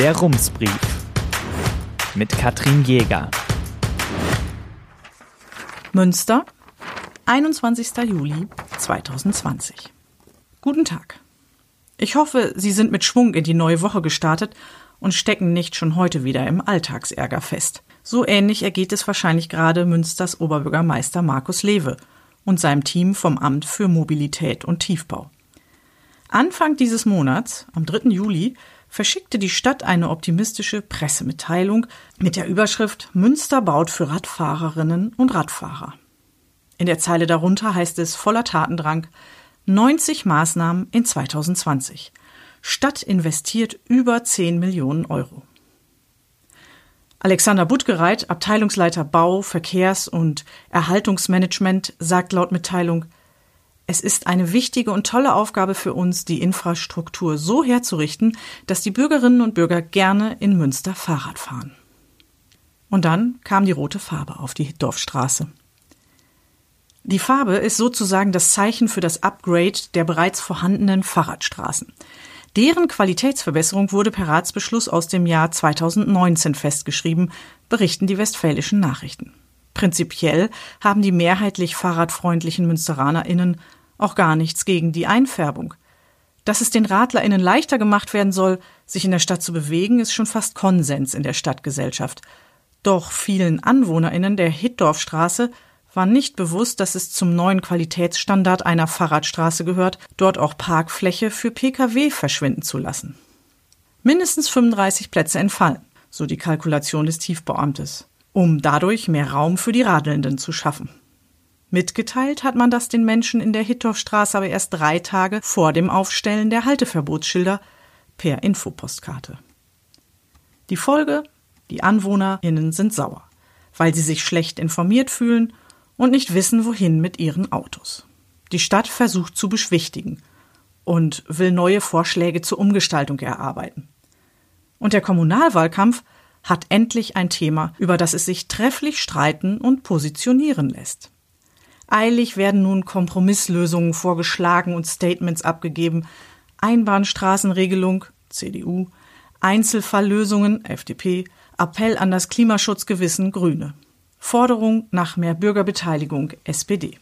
Der Rumsbrief mit Katrin Jäger. Münster, 21. Juli 2020. Guten Tag. Ich hoffe, Sie sind mit Schwung in die neue Woche gestartet und stecken nicht schon heute wieder im Alltagsärger fest. So ähnlich ergeht es wahrscheinlich gerade Münsters Oberbürgermeister Markus Lewe und seinem Team vom Amt für Mobilität und Tiefbau. Anfang dieses Monats, am 3. Juli, verschickte die Stadt eine optimistische Pressemitteilung mit der Überschrift Münster baut für Radfahrerinnen und Radfahrer. In der Zeile darunter heißt es voller Tatendrang 90 Maßnahmen in 2020. Stadt investiert über 10 Millionen Euro. Alexander Buttgereit, Abteilungsleiter Bau, Verkehrs- und Erhaltungsmanagement, sagt laut Mitteilung, es ist eine wichtige und tolle Aufgabe für uns, die Infrastruktur so herzurichten, dass die Bürgerinnen und Bürger gerne in Münster Fahrrad fahren. Und dann kam die rote Farbe auf die Dorfstraße. Die Farbe ist sozusagen das Zeichen für das Upgrade der bereits vorhandenen Fahrradstraßen. Deren Qualitätsverbesserung wurde per Ratsbeschluss aus dem Jahr 2019 festgeschrieben, berichten die westfälischen Nachrichten. Prinzipiell haben die mehrheitlich fahrradfreundlichen MünsteranerInnen auch gar nichts gegen die Einfärbung. Dass es den RadlerInnen leichter gemacht werden soll, sich in der Stadt zu bewegen, ist schon fast Konsens in der Stadtgesellschaft. Doch vielen AnwohnerInnen der Hitdorfstraße war nicht bewusst, dass es zum neuen Qualitätsstandard einer Fahrradstraße gehört, dort auch Parkfläche für Pkw verschwinden zu lassen. Mindestens 35 Plätze entfallen, so die Kalkulation des Tiefbauamtes, um dadurch mehr Raum für die Radelnden zu schaffen. Mitgeteilt hat man das den Menschen in der Hittorfstraße aber erst drei Tage vor dem Aufstellen der Halteverbotsschilder per Infopostkarte. Die Folge? Die AnwohnerInnen sind sauer, weil sie sich schlecht informiert fühlen und nicht wissen, wohin mit ihren Autos. Die Stadt versucht zu beschwichtigen und will neue Vorschläge zur Umgestaltung erarbeiten. Und der Kommunalwahlkampf hat endlich ein Thema, über das es sich trefflich streiten und positionieren lässt. Eilig werden nun Kompromisslösungen vorgeschlagen und Statements abgegeben. Einbahnstraßenregelung, CDU, Einzelfalllösungen, FDP, Appell an das Klimaschutzgewissen, Grüne. Forderung nach mehr Bürgerbeteiligung SPD.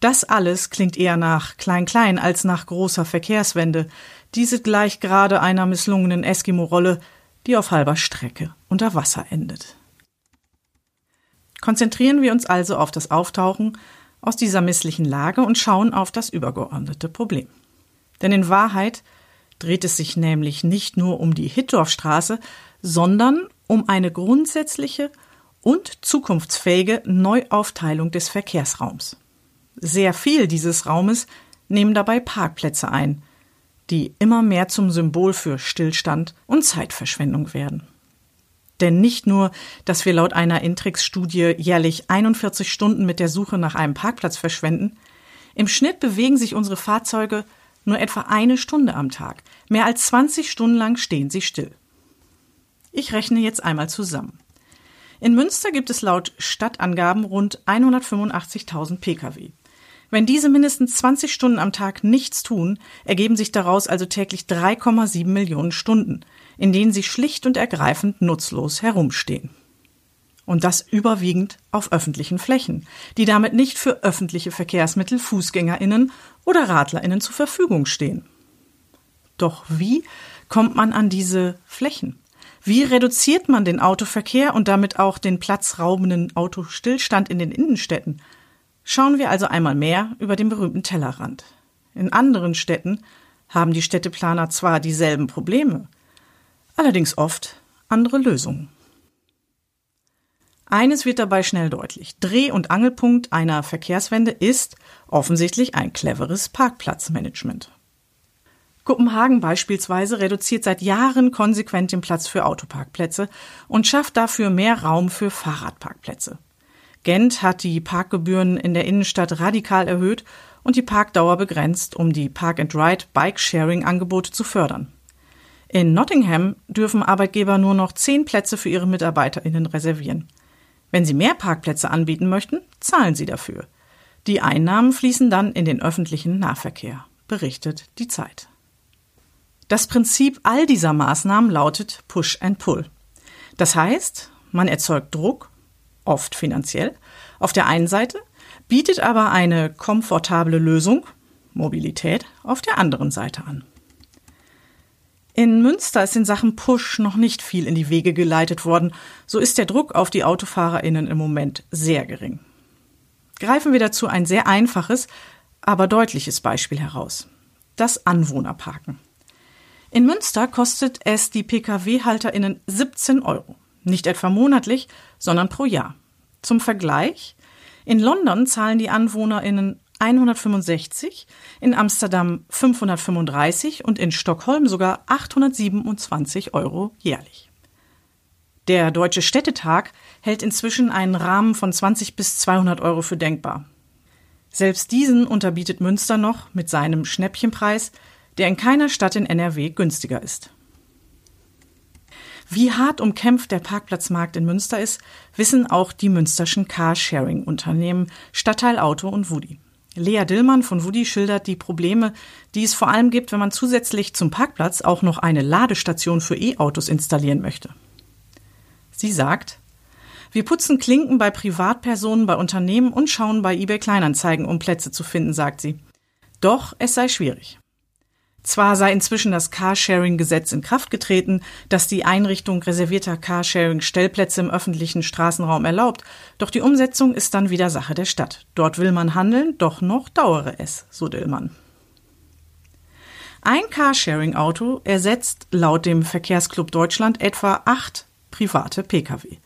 Das alles klingt eher nach Klein-Klein als nach großer Verkehrswende. Diese gleich gerade einer misslungenen Eskimo-Rolle, die auf halber Strecke unter Wasser endet. Konzentrieren wir uns also auf das Auftauchen aus dieser misslichen Lage und schauen auf das übergeordnete Problem. Denn in Wahrheit dreht es sich nämlich nicht nur um die Hittorfstraße, sondern um eine grundsätzliche und zukunftsfähige Neuaufteilung des Verkehrsraums. Sehr viel dieses Raumes nehmen dabei Parkplätze ein, die immer mehr zum Symbol für Stillstand und Zeitverschwendung werden. Denn nicht nur, dass wir laut einer Intrix-Studie jährlich 41 Stunden mit der Suche nach einem Parkplatz verschwenden, im Schnitt bewegen sich unsere Fahrzeuge nur etwa eine Stunde am Tag. Mehr als 20 Stunden lang stehen sie still. Ich rechne jetzt einmal zusammen. In Münster gibt es laut Stadtangaben rund 185.000 Pkw. Wenn diese mindestens 20 Stunden am Tag nichts tun, ergeben sich daraus also täglich 3,7 Millionen Stunden, in denen sie schlicht und ergreifend nutzlos herumstehen. Und das überwiegend auf öffentlichen Flächen, die damit nicht für öffentliche Verkehrsmittel, Fußgängerinnen oder Radlerinnen zur Verfügung stehen. Doch wie kommt man an diese Flächen? Wie reduziert man den Autoverkehr und damit auch den platzraubenden Autostillstand in den Innenstädten? Schauen wir also einmal mehr über den berühmten Tellerrand. In anderen Städten haben die Städteplaner zwar dieselben Probleme, allerdings oft andere Lösungen. Eines wird dabei schnell deutlich. Dreh- und Angelpunkt einer Verkehrswende ist offensichtlich ein cleveres Parkplatzmanagement. Kopenhagen beispielsweise reduziert seit Jahren konsequent den Platz für Autoparkplätze und schafft dafür mehr Raum für Fahrradparkplätze. Gent hat die Parkgebühren in der Innenstadt radikal erhöht und die Parkdauer begrenzt, um die Park-and-Ride-Bike-Sharing-Angebote zu fördern. In Nottingham dürfen Arbeitgeber nur noch zehn Plätze für ihre MitarbeiterInnen reservieren. Wenn sie mehr Parkplätze anbieten möchten, zahlen sie dafür. Die Einnahmen fließen dann in den öffentlichen Nahverkehr, berichtet die Zeit. Das Prinzip all dieser Maßnahmen lautet Push and Pull. Das heißt, man erzeugt Druck, oft finanziell, auf der einen Seite, bietet aber eine komfortable Lösung, Mobilität, auf der anderen Seite an. In Münster ist in Sachen Push noch nicht viel in die Wege geleitet worden, so ist der Druck auf die Autofahrerinnen im Moment sehr gering. Greifen wir dazu ein sehr einfaches, aber deutliches Beispiel heraus. Das Anwohnerparken. In Münster kostet es die Pkw-HalterInnen 17 Euro. Nicht etwa monatlich, sondern pro Jahr. Zum Vergleich. In London zahlen die AnwohnerInnen 165, in Amsterdam 535 und in Stockholm sogar 827 Euro jährlich. Der Deutsche Städtetag hält inzwischen einen Rahmen von 20 bis 200 Euro für denkbar. Selbst diesen unterbietet Münster noch mit seinem Schnäppchenpreis, der in keiner Stadt in NRW günstiger ist. Wie hart umkämpft der Parkplatzmarkt in Münster ist, wissen auch die münsterschen Carsharing-Unternehmen Stadtteil Auto und Wudi. Lea Dillmann von Wudi schildert die Probleme, die es vor allem gibt, wenn man zusätzlich zum Parkplatz auch noch eine Ladestation für E-Autos installieren möchte. Sie sagt, wir putzen Klinken bei Privatpersonen, bei Unternehmen und schauen bei eBay Kleinanzeigen, um Plätze zu finden, sagt sie. Doch es sei schwierig. Zwar sei inzwischen das Carsharing-Gesetz in Kraft getreten, das die Einrichtung reservierter Carsharing-Stellplätze im öffentlichen Straßenraum erlaubt, doch die Umsetzung ist dann wieder Sache der Stadt. Dort will man handeln, doch noch dauere es, so Dillmann. Ein Carsharing-Auto ersetzt laut dem Verkehrsclub Deutschland etwa acht private Pkw.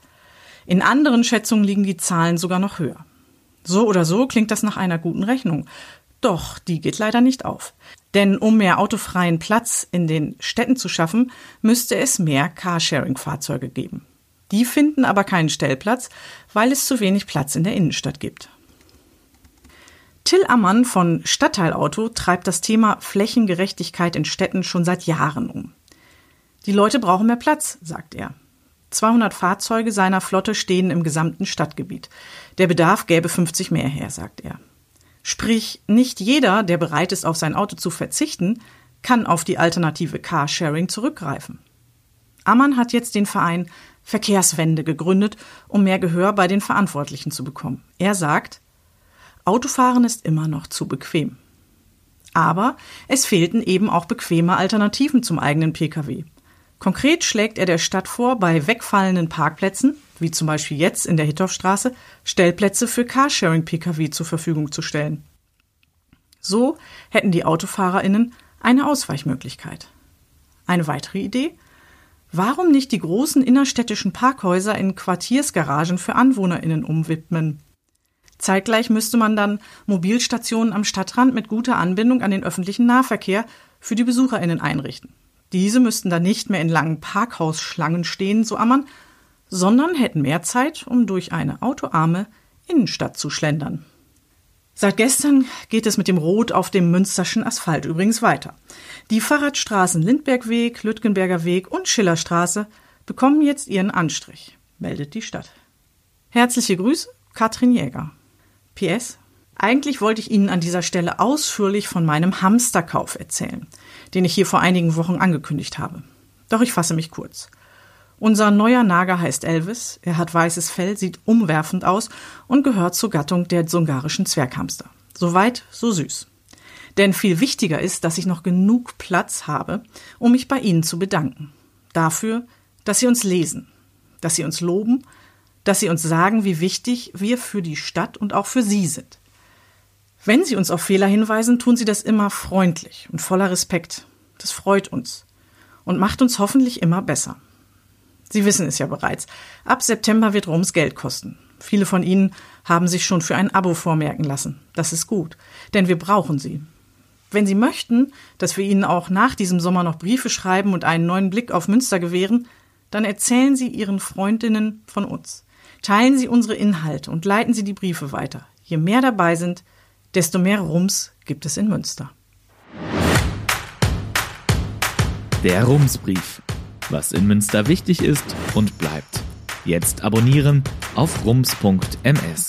In anderen Schätzungen liegen die Zahlen sogar noch höher. So oder so klingt das nach einer guten Rechnung. Doch die geht leider nicht auf. Denn um mehr autofreien Platz in den Städten zu schaffen, müsste es mehr Carsharing-Fahrzeuge geben. Die finden aber keinen Stellplatz, weil es zu wenig Platz in der Innenstadt gibt. Till Ammann von Stadtteilauto treibt das Thema Flächengerechtigkeit in Städten schon seit Jahren um. Die Leute brauchen mehr Platz, sagt er. 200 Fahrzeuge seiner Flotte stehen im gesamten Stadtgebiet. Der Bedarf gäbe 50 mehr her, sagt er. Sprich, nicht jeder, der bereit ist, auf sein Auto zu verzichten, kann auf die alternative Carsharing zurückgreifen. Ammann hat jetzt den Verein Verkehrswende gegründet, um mehr Gehör bei den Verantwortlichen zu bekommen. Er sagt, Autofahren ist immer noch zu bequem. Aber es fehlten eben auch bequeme Alternativen zum eigenen Pkw. Konkret schlägt er der Stadt vor, bei wegfallenden Parkplätzen, wie zum Beispiel jetzt in der Hittorfstraße, Stellplätze für Carsharing-Pkw zur Verfügung zu stellen. So hätten die AutofahrerInnen eine Ausweichmöglichkeit. Eine weitere Idee? Warum nicht die großen innerstädtischen Parkhäuser in Quartiersgaragen für AnwohnerInnen umwidmen? Zeitgleich müsste man dann Mobilstationen am Stadtrand mit guter Anbindung an den öffentlichen Nahverkehr für die BesucherInnen einrichten. Diese müssten dann nicht mehr in langen Parkhausschlangen stehen, so Ammann, sondern hätten mehr Zeit, um durch eine autoarme Innenstadt zu schlendern. Seit gestern geht es mit dem Rot auf dem münsterschen Asphalt übrigens weiter. Die Fahrradstraßen Lindbergweg, Lütgenberger Weg und Schillerstraße bekommen jetzt ihren Anstrich, meldet die Stadt. Herzliche Grüße, Katrin Jäger. PS. Eigentlich wollte ich Ihnen an dieser Stelle ausführlich von meinem Hamsterkauf erzählen den ich hier vor einigen Wochen angekündigt habe. Doch ich fasse mich kurz. Unser neuer Nager heißt Elvis, er hat weißes Fell, sieht umwerfend aus und gehört zur Gattung der sungarischen Zwerghamster. Soweit, so süß. Denn viel wichtiger ist, dass ich noch genug Platz habe, um mich bei Ihnen zu bedanken. Dafür, dass Sie uns lesen, dass Sie uns loben, dass Sie uns sagen, wie wichtig wir für die Stadt und auch für Sie sind. Wenn Sie uns auf Fehler hinweisen, tun Sie das immer freundlich und voller Respekt. Das freut uns und macht uns hoffentlich immer besser. Sie wissen es ja bereits. Ab September wird Roms Geld kosten. Viele von Ihnen haben sich schon für ein Abo vormerken lassen. Das ist gut, denn wir brauchen sie. Wenn Sie möchten, dass wir Ihnen auch nach diesem Sommer noch Briefe schreiben und einen neuen Blick auf Münster gewähren, dann erzählen Sie Ihren Freundinnen von uns. Teilen Sie unsere Inhalte und leiten Sie die Briefe weiter. Je mehr dabei sind, desto mehr Rums gibt es in Münster. Der Rumsbrief. Was in Münster wichtig ist und bleibt. Jetzt abonnieren auf rums.ms.